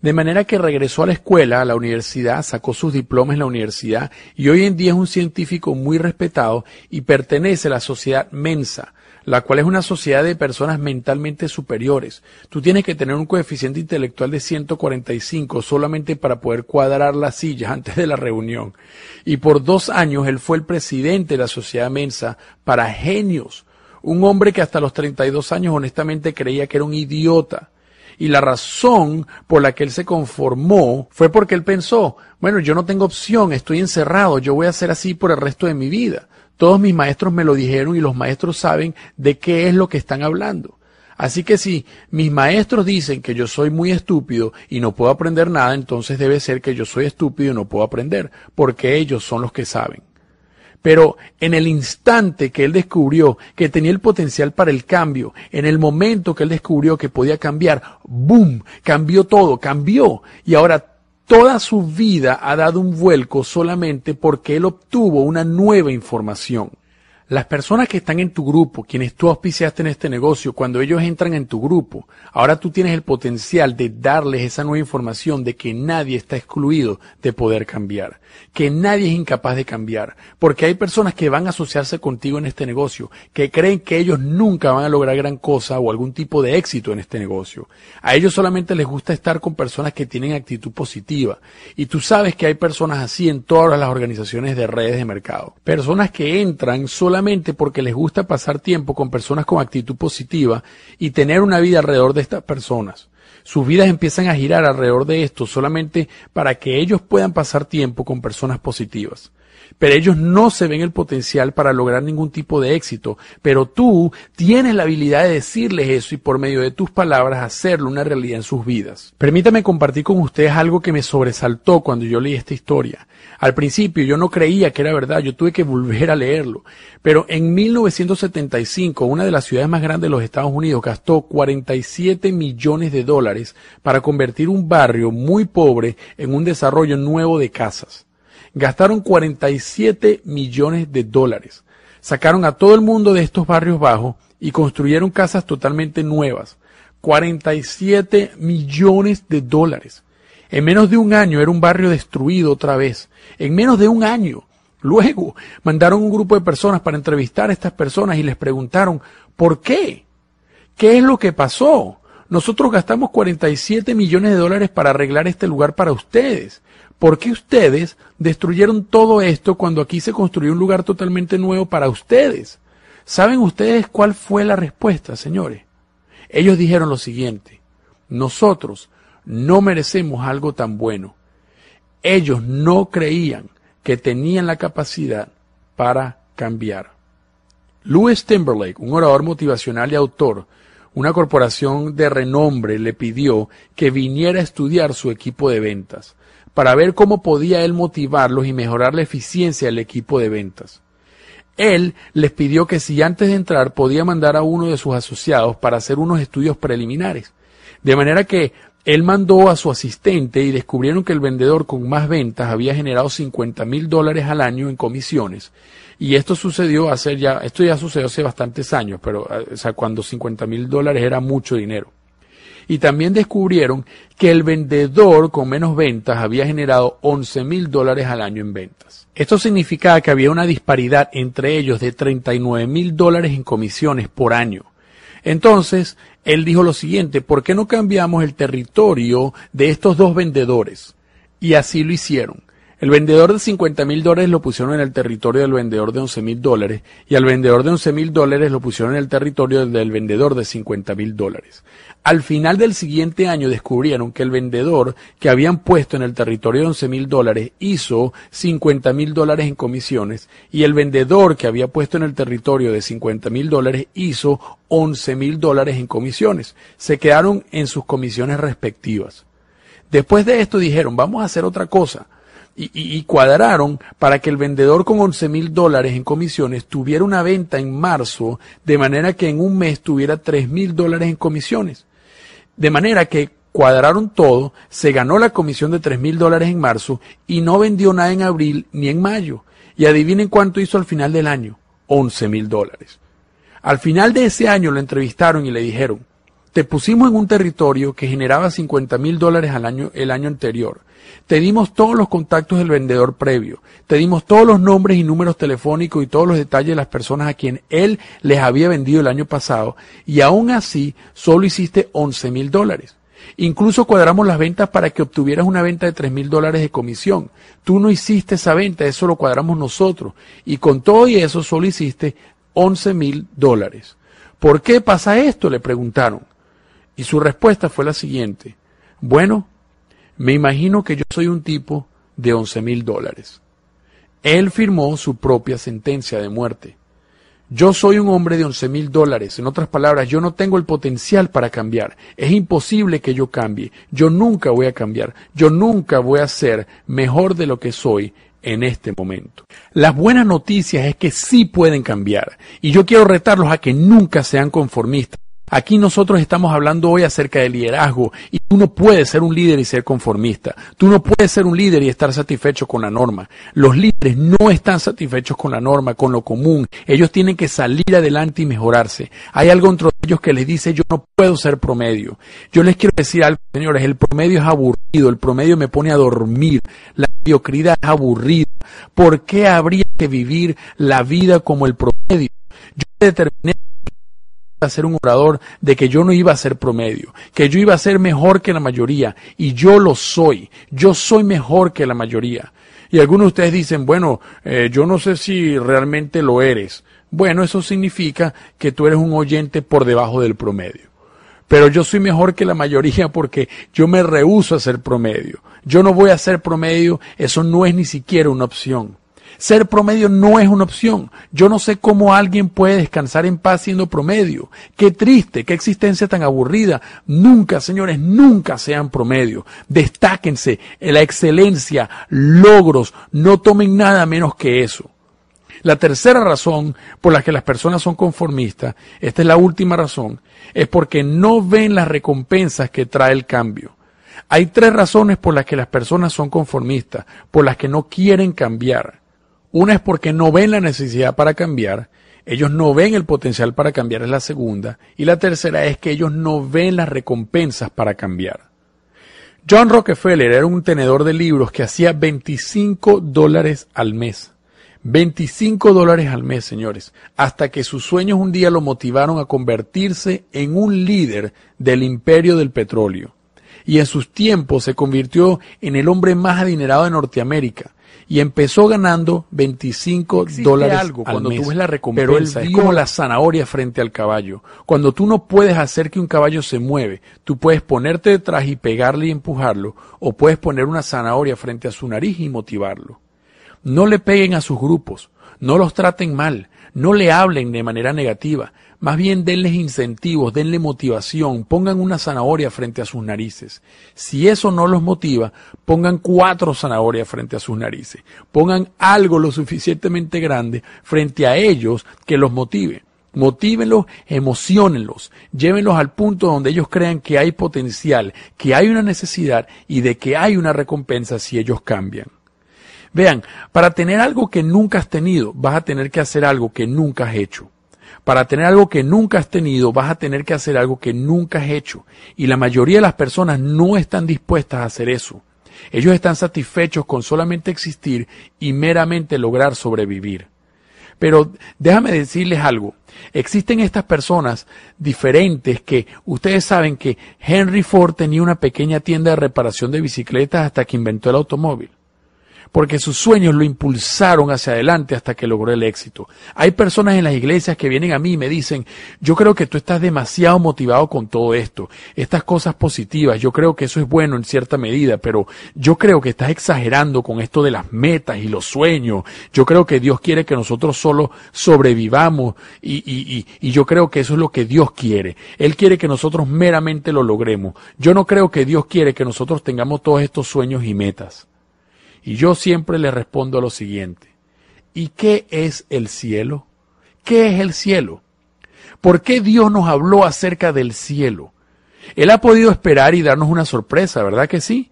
De manera que regresó a la escuela, a la universidad, sacó sus diplomas en la universidad y hoy en día es un científico muy respetado y pertenece a la sociedad Mensa, la cual es una sociedad de personas mentalmente superiores. Tú tienes que tener un coeficiente intelectual de 145 solamente para poder cuadrar las sillas antes de la reunión. Y por dos años él fue el presidente de la sociedad Mensa para genios. Un hombre que hasta los 32 años honestamente creía que era un idiota y la razón por la que él se conformó fue porque él pensó, bueno, yo no tengo opción, estoy encerrado, yo voy a ser así por el resto de mi vida. Todos mis maestros me lo dijeron y los maestros saben de qué es lo que están hablando. Así que si mis maestros dicen que yo soy muy estúpido y no puedo aprender nada, entonces debe ser que yo soy estúpido y no puedo aprender, porque ellos son los que saben. Pero en el instante que él descubrió que tenía el potencial para el cambio, en el momento que él descubrió que podía cambiar, ¡boom! Cambió todo, cambió. Y ahora toda su vida ha dado un vuelco solamente porque él obtuvo una nueva información. Las personas que están en tu grupo, quienes tú auspiciaste en este negocio, cuando ellos entran en tu grupo, ahora tú tienes el potencial de darles esa nueva información de que nadie está excluido de poder cambiar, que nadie es incapaz de cambiar, porque hay personas que van a asociarse contigo en este negocio, que creen que ellos nunca van a lograr gran cosa o algún tipo de éxito en este negocio. A ellos solamente les gusta estar con personas que tienen actitud positiva. Y tú sabes que hay personas así en todas las organizaciones de redes de mercado. Personas que entran solamente porque les gusta pasar tiempo con personas con actitud positiva y tener una vida alrededor de estas personas. Sus vidas empiezan a girar alrededor de esto solamente para que ellos puedan pasar tiempo con personas positivas pero ellos no se ven el potencial para lograr ningún tipo de éxito, pero tú tienes la habilidad de decirles eso y por medio de tus palabras hacerlo una realidad en sus vidas. Permítame compartir con ustedes algo que me sobresaltó cuando yo leí esta historia. Al principio yo no creía que era verdad, yo tuve que volver a leerlo, pero en 1975 una de las ciudades más grandes de los Estados Unidos gastó 47 millones de dólares para convertir un barrio muy pobre en un desarrollo nuevo de casas gastaron 47 millones de dólares. Sacaron a todo el mundo de estos barrios bajos y construyeron casas totalmente nuevas. 47 millones de dólares. En menos de un año era un barrio destruido otra vez. En menos de un año. Luego mandaron un grupo de personas para entrevistar a estas personas y les preguntaron, ¿por qué? ¿Qué es lo que pasó? Nosotros gastamos 47 millones de dólares para arreglar este lugar para ustedes. ¿Por qué ustedes destruyeron todo esto cuando aquí se construyó un lugar totalmente nuevo para ustedes? ¿Saben ustedes cuál fue la respuesta, señores? Ellos dijeron lo siguiente, nosotros no merecemos algo tan bueno. Ellos no creían que tenían la capacidad para cambiar. Louis Timberlake, un orador motivacional y autor, una corporación de renombre le pidió que viniera a estudiar su equipo de ventas para ver cómo podía él motivarlos y mejorar la eficiencia del equipo de ventas. Él les pidió que si antes de entrar podía mandar a uno de sus asociados para hacer unos estudios preliminares. De manera que él mandó a su asistente y descubrieron que el vendedor con más ventas había generado 50 mil dólares al año en comisiones. Y esto sucedió hace ya, esto ya sucedió hace bastantes años, pero sea, cuando 50 mil dólares era mucho dinero y también descubrieron que el vendedor con menos ventas había generado 11 mil dólares al año en ventas. Esto significaba que había una disparidad entre ellos de 39 mil dólares en comisiones por año. Entonces, él dijo lo siguiente, ¿por qué no cambiamos el territorio de estos dos vendedores? Y así lo hicieron. El vendedor de 50 mil dólares lo pusieron en el territorio del vendedor de 11 mil dólares y al vendedor de 11 mil dólares lo pusieron en el territorio del vendedor de 50 mil dólares. Al final del siguiente año descubrieron que el vendedor que habían puesto en el territorio de 11 mil dólares hizo 50 mil dólares en comisiones y el vendedor que había puesto en el territorio de 50 mil dólares hizo 11 mil dólares en comisiones. Se quedaron en sus comisiones respectivas. Después de esto dijeron, vamos a hacer otra cosa y, cuadraron para que el vendedor con 11 mil dólares en comisiones tuviera una venta en marzo, de manera que en un mes tuviera 3 mil dólares en comisiones. De manera que cuadraron todo, se ganó la comisión de 3 mil dólares en marzo y no vendió nada en abril ni en mayo. Y adivinen cuánto hizo al final del año, 11 mil dólares. Al final de ese año lo entrevistaron y le dijeron, te pusimos en un territorio que generaba 50 mil dólares al año, el año anterior. Te dimos todos los contactos del vendedor previo. Te dimos todos los nombres y números telefónicos y todos los detalles de las personas a quien él les había vendido el año pasado. Y aún así, solo hiciste 11 mil dólares. Incluso cuadramos las ventas para que obtuvieras una venta de 3 mil dólares de comisión. Tú no hiciste esa venta, eso lo cuadramos nosotros. Y con todo y eso solo hiciste 11 mil dólares. ¿Por qué pasa esto? Le preguntaron. Y su respuesta fue la siguiente. Bueno, me imagino que yo soy un tipo de 11 mil dólares. Él firmó su propia sentencia de muerte. Yo soy un hombre de 11 mil dólares. En otras palabras, yo no tengo el potencial para cambiar. Es imposible que yo cambie. Yo nunca voy a cambiar. Yo nunca voy a ser mejor de lo que soy en este momento. Las buenas noticias es que sí pueden cambiar. Y yo quiero retarlos a que nunca sean conformistas. Aquí nosotros estamos hablando hoy acerca del liderazgo y tú no puedes ser un líder y ser conformista. Tú no puedes ser un líder y estar satisfecho con la norma. Los líderes no están satisfechos con la norma, con lo común. Ellos tienen que salir adelante y mejorarse. Hay algo entre ellos que les dice yo no puedo ser promedio. Yo les quiero decir algo, señores, el promedio es aburrido, el promedio me pone a dormir, la mediocridad es aburrida. ¿Por qué habría que vivir la vida como el promedio? Yo determiné a ser un orador de que yo no iba a ser promedio, que yo iba a ser mejor que la mayoría, y yo lo soy, yo soy mejor que la mayoría. Y algunos de ustedes dicen, bueno, eh, yo no sé si realmente lo eres. Bueno, eso significa que tú eres un oyente por debajo del promedio. Pero yo soy mejor que la mayoría porque yo me rehúso a ser promedio. Yo no voy a ser promedio, eso no es ni siquiera una opción. Ser promedio no es una opción. Yo no sé cómo alguien puede descansar en paz siendo promedio. Qué triste, qué existencia tan aburrida. Nunca, señores, nunca sean promedio. Destáquense en la excelencia, logros, no tomen nada menos que eso. La tercera razón por la que las personas son conformistas, esta es la última razón, es porque no ven las recompensas que trae el cambio. Hay tres razones por las que las personas son conformistas, por las que no quieren cambiar. Una es porque no ven la necesidad para cambiar, ellos no ven el potencial para cambiar, es la segunda. Y la tercera es que ellos no ven las recompensas para cambiar. John Rockefeller era un tenedor de libros que hacía 25 dólares al mes. 25 dólares al mes, señores, hasta que sus sueños un día lo motivaron a convertirse en un líder del imperio del petróleo. Y en sus tiempos se convirtió en el hombre más adinerado de Norteamérica y empezó ganando 25 dólares algo al cuando tú ves la recompensa, es como la zanahoria frente al caballo. Cuando tú no puedes hacer que un caballo se mueve, tú puedes ponerte detrás y pegarle y empujarlo, o puedes poner una zanahoria frente a su nariz y motivarlo. No le peguen a sus grupos, no los traten mal, no le hablen de manera negativa, más bien denles incentivos, denle motivación, pongan una zanahoria frente a sus narices. Si eso no los motiva, pongan cuatro zanahorias frente a sus narices. Pongan algo lo suficientemente grande frente a ellos que los motive. Motívenlos, emocionenlos, llévenlos al punto donde ellos crean que hay potencial, que hay una necesidad y de que hay una recompensa si ellos cambian. Vean, para tener algo que nunca has tenido, vas a tener que hacer algo que nunca has hecho. Para tener algo que nunca has tenido, vas a tener que hacer algo que nunca has hecho. Y la mayoría de las personas no están dispuestas a hacer eso. Ellos están satisfechos con solamente existir y meramente lograr sobrevivir. Pero déjame decirles algo. Existen estas personas diferentes que ustedes saben que Henry Ford tenía una pequeña tienda de reparación de bicicletas hasta que inventó el automóvil. Porque sus sueños lo impulsaron hacia adelante hasta que logró el éxito. Hay personas en las iglesias que vienen a mí y me dicen, yo creo que tú estás demasiado motivado con todo esto, estas cosas positivas, yo creo que eso es bueno en cierta medida, pero yo creo que estás exagerando con esto de las metas y los sueños, yo creo que Dios quiere que nosotros solo sobrevivamos y, y, y, yo creo que eso es lo que Dios quiere. Él quiere que nosotros meramente lo logremos. Yo no creo que Dios quiere que nosotros tengamos todos estos sueños y metas. Y yo siempre le respondo lo siguiente. ¿Y qué es el cielo? ¿Qué es el cielo? ¿Por qué Dios nos habló acerca del cielo? Él ha podido esperar y darnos una sorpresa, ¿verdad que sí?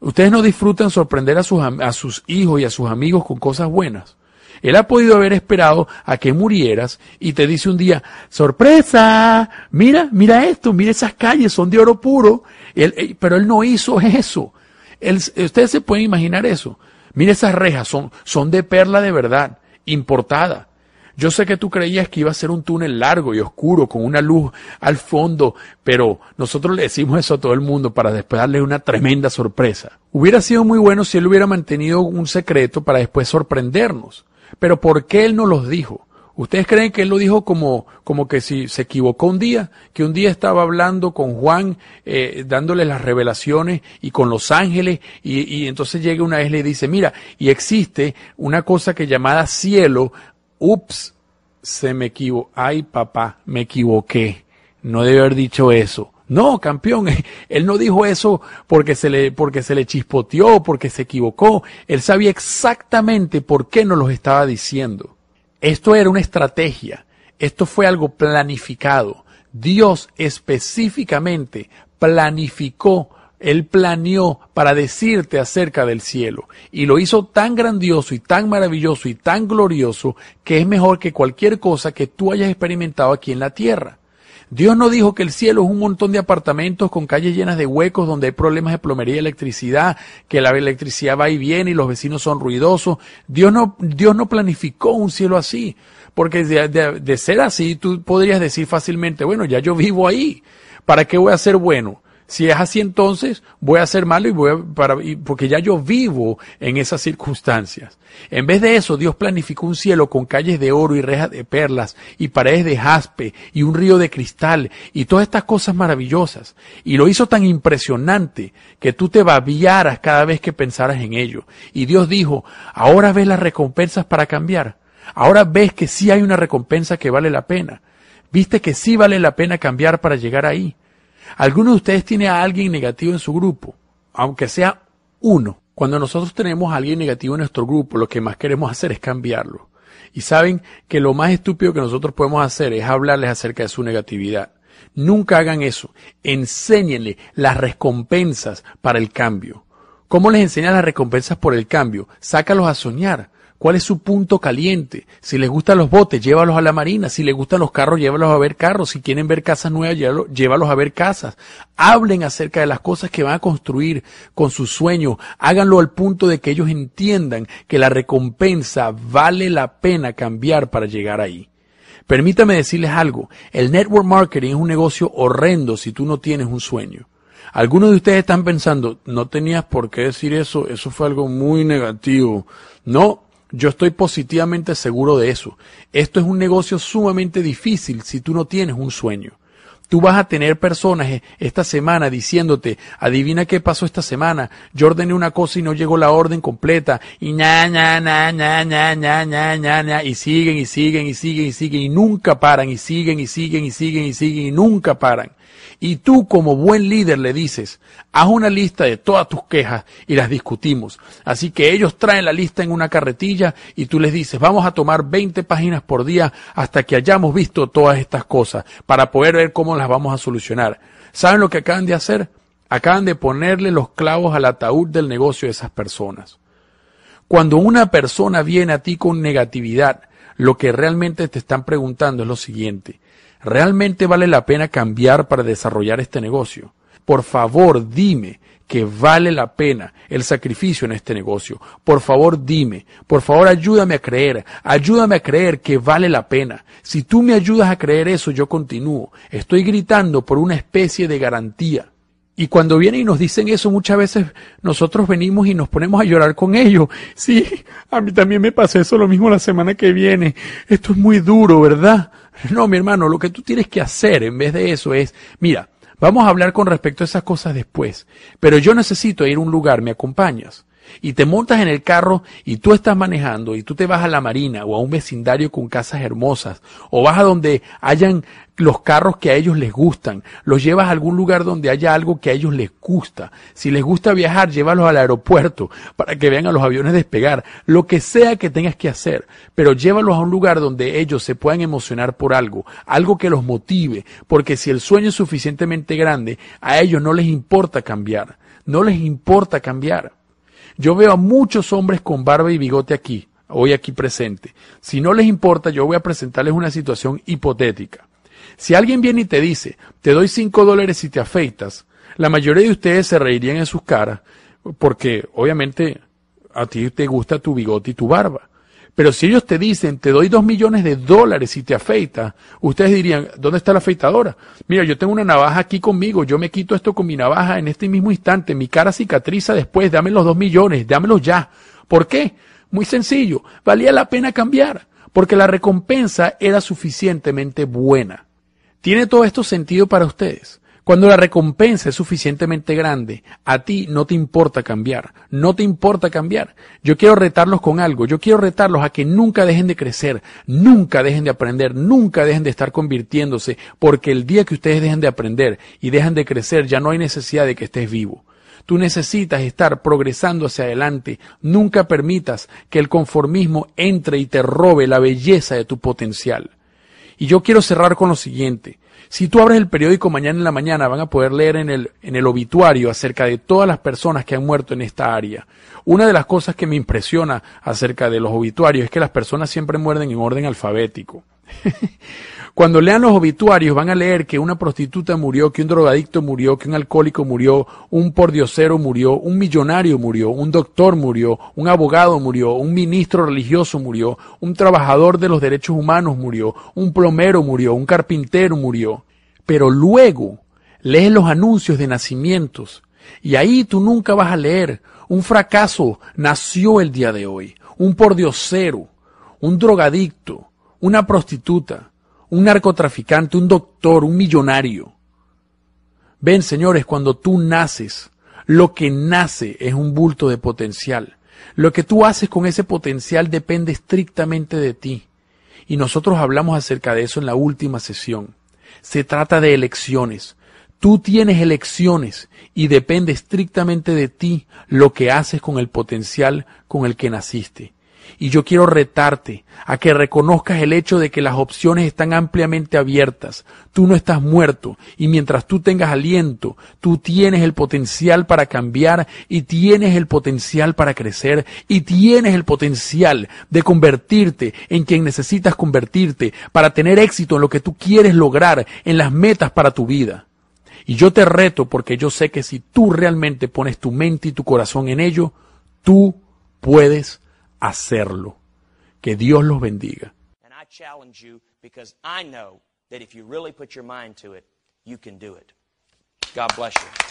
Ustedes no disfrutan sorprender a sus, a sus hijos y a sus amigos con cosas buenas. Él ha podido haber esperado a que murieras y te dice un día, sorpresa, mira, mira esto, mira esas calles, son de oro puro. Él, pero él no hizo eso ustedes se pueden imaginar eso. Mire esas rejas, son, son de perla de verdad, importada. Yo sé que tú creías que iba a ser un túnel largo y oscuro con una luz al fondo, pero nosotros le decimos eso a todo el mundo para después darle una tremenda sorpresa. Hubiera sido muy bueno si él hubiera mantenido un secreto para después sorprendernos. Pero ¿por qué él no los dijo? ¿Ustedes creen que él lo dijo como, como que si se equivocó un día? Que un día estaba hablando con Juan, eh, dándole las revelaciones y con los ángeles, y, y entonces llega una vez y le dice, mira, y existe una cosa que llamada cielo, ups, se me equivocó, ay papá, me equivoqué, no debe haber dicho eso. No, campeón, él no dijo eso porque se le, porque se le chispoteó, porque se equivocó. Él sabía exactamente por qué nos lo estaba diciendo. Esto era una estrategia, esto fue algo planificado. Dios específicamente planificó, Él planeó para decirte acerca del cielo. Y lo hizo tan grandioso y tan maravilloso y tan glorioso que es mejor que cualquier cosa que tú hayas experimentado aquí en la tierra. Dios no dijo que el cielo es un montón de apartamentos con calles llenas de huecos donde hay problemas de plomería y electricidad, que la electricidad va y viene y los vecinos son ruidosos. Dios no, Dios no planificó un cielo así, porque de, de ser así tú podrías decir fácilmente, bueno, ya yo vivo ahí, ¿para qué voy a ser bueno? Si es así, entonces voy a hacer malo y voy a, para, porque ya yo vivo en esas circunstancias. En vez de eso, Dios planificó un cielo con calles de oro y rejas de perlas y paredes de jaspe y un río de cristal y todas estas cosas maravillosas. Y lo hizo tan impresionante que tú te babiaras cada vez que pensaras en ello. Y Dios dijo, ahora ves las recompensas para cambiar. Ahora ves que sí hay una recompensa que vale la pena. Viste que sí vale la pena cambiar para llegar ahí. ¿Alguno de ustedes tiene a alguien negativo en su grupo? Aunque sea uno. Cuando nosotros tenemos a alguien negativo en nuestro grupo, lo que más queremos hacer es cambiarlo. Y saben que lo más estúpido que nosotros podemos hacer es hablarles acerca de su negatividad. Nunca hagan eso. Enséñenle las recompensas para el cambio. ¿Cómo les enseñan las recompensas por el cambio? Sácalos a soñar. ¿Cuál es su punto caliente? Si les gustan los botes, llévalos a la marina. Si les gustan los carros, llévalos a ver carros. Si quieren ver casas nuevas, llévalos a ver casas. Hablen acerca de las cosas que van a construir con sus sueños. Háganlo al punto de que ellos entiendan que la recompensa vale la pena cambiar para llegar ahí. Permítame decirles algo. El network marketing es un negocio horrendo si tú no tienes un sueño. Algunos de ustedes están pensando, no tenías por qué decir eso, eso fue algo muy negativo. No, yo estoy positivamente seguro de eso. Esto es un negocio sumamente difícil si tú no tienes un sueño. Tú vas a tener personas esta semana diciéndote, adivina qué pasó esta semana, yo ordené una cosa y no llegó la orden completa, y na, na, na, na, na, na, na, na, na, y siguen y siguen y siguen y siguen y nunca paran, y siguen y siguen y siguen y siguen y nunca paran. Y tú como buen líder le dices, haz una lista de todas tus quejas y las discutimos. Así que ellos traen la lista en una carretilla y tú les dices, vamos a tomar 20 páginas por día hasta que hayamos visto todas estas cosas para poder ver cómo las vamos a solucionar. ¿Saben lo que acaban de hacer? Acaban de ponerle los clavos al ataúd del negocio de esas personas. Cuando una persona viene a ti con negatividad, lo que realmente te están preguntando es lo siguiente. ¿Realmente vale la pena cambiar para desarrollar este negocio? Por favor, dime que vale la pena el sacrificio en este negocio. Por favor, dime. Por favor, ayúdame a creer. Ayúdame a creer que vale la pena. Si tú me ayudas a creer eso, yo continúo. Estoy gritando por una especie de garantía. Y cuando vienen y nos dicen eso, muchas veces nosotros venimos y nos ponemos a llorar con ellos. Sí, a mí también me pasa eso lo mismo la semana que viene. Esto es muy duro, ¿verdad? No, mi hermano, lo que tú tienes que hacer en vez de eso es, mira, vamos a hablar con respecto a esas cosas después, pero yo necesito ir a un lugar, ¿me acompañas? Y te montas en el carro y tú estás manejando y tú te vas a la marina o a un vecindario con casas hermosas o vas a donde hayan los carros que a ellos les gustan, los llevas a algún lugar donde haya algo que a ellos les gusta. Si les gusta viajar, llévalos al aeropuerto para que vean a los aviones despegar, lo que sea que tengas que hacer, pero llévalos a un lugar donde ellos se puedan emocionar por algo, algo que los motive, porque si el sueño es suficientemente grande, a ellos no les importa cambiar, no les importa cambiar. Yo veo a muchos hombres con barba y bigote aquí, hoy aquí presente. Si no les importa, yo voy a presentarles una situación hipotética. Si alguien viene y te dice, te doy cinco dólares si te afeitas, la mayoría de ustedes se reirían en sus caras, porque obviamente a ti te gusta tu bigote y tu barba. Pero si ellos te dicen, te doy dos millones de dólares si te afeitas, ustedes dirían, ¿dónde está la afeitadora? Mira, yo tengo una navaja aquí conmigo, yo me quito esto con mi navaja en este mismo instante, mi cara cicatriza después, dame los dos millones, dámelos ya. ¿Por qué? Muy sencillo, valía la pena cambiar, porque la recompensa era suficientemente buena. ¿Tiene todo esto sentido para ustedes? Cuando la recompensa es suficientemente grande, a ti no te importa cambiar, no te importa cambiar. Yo quiero retarlos con algo, yo quiero retarlos a que nunca dejen de crecer, nunca dejen de aprender, nunca dejen de estar convirtiéndose, porque el día que ustedes dejen de aprender y dejan de crecer ya no hay necesidad de que estés vivo. Tú necesitas estar progresando hacia adelante. Nunca permitas que el conformismo entre y te robe la belleza de tu potencial. Y yo quiero cerrar con lo siguiente. Si tú abres el periódico mañana en la mañana, van a poder leer en el, en el obituario acerca de todas las personas que han muerto en esta área. Una de las cosas que me impresiona acerca de los obituarios es que las personas siempre mueren en orden alfabético. Cuando lean los obituarios van a leer que una prostituta murió, que un drogadicto murió, que un alcohólico murió, un pordiosero murió, un millonario murió, un doctor murió, un abogado murió, un ministro religioso murió, un trabajador de los derechos humanos murió, un plomero murió, un carpintero murió. Pero luego lees los anuncios de nacimientos y ahí tú nunca vas a leer un fracaso nació el día de hoy, un pordiosero, un drogadicto, una prostituta, un narcotraficante, un doctor, un millonario. Ven, señores, cuando tú naces, lo que nace es un bulto de potencial. Lo que tú haces con ese potencial depende estrictamente de ti. Y nosotros hablamos acerca de eso en la última sesión. Se trata de elecciones. Tú tienes elecciones y depende estrictamente de ti lo que haces con el potencial con el que naciste. Y yo quiero retarte a que reconozcas el hecho de que las opciones están ampliamente abiertas. Tú no estás muerto y mientras tú tengas aliento, tú tienes el potencial para cambiar y tienes el potencial para crecer y tienes el potencial de convertirte en quien necesitas convertirte para tener éxito en lo que tú quieres lograr, en las metas para tu vida. Y yo te reto porque yo sé que si tú realmente pones tu mente y tu corazón en ello, tú puedes hacerlo. Que Dios los bendiga. And I challenge you because I know that if you really put your mind to it, you can do it. God bless you.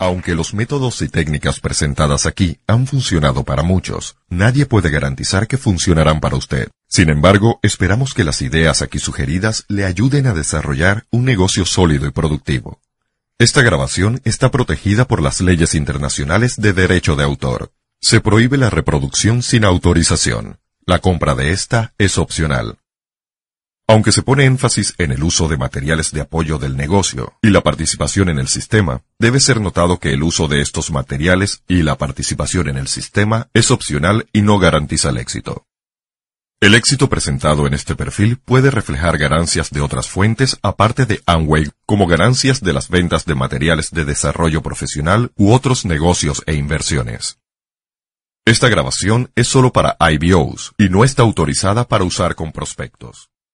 Aunque los métodos y técnicas presentadas aquí han funcionado para muchos, nadie puede garantizar que funcionarán para usted. Sin embargo, esperamos que las ideas aquí sugeridas le ayuden a desarrollar un negocio sólido y productivo. Esta grabación está protegida por las leyes internacionales de derecho de autor. Se prohíbe la reproducción sin autorización. La compra de esta es opcional. Aunque se pone énfasis en el uso de materiales de apoyo del negocio y la participación en el sistema, debe ser notado que el uso de estos materiales y la participación en el sistema es opcional y no garantiza el éxito. El éxito presentado en este perfil puede reflejar ganancias de otras fuentes aparte de Amway, como ganancias de las ventas de materiales de desarrollo profesional u otros negocios e inversiones. Esta grabación es solo para IBOs y no está autorizada para usar con prospectos.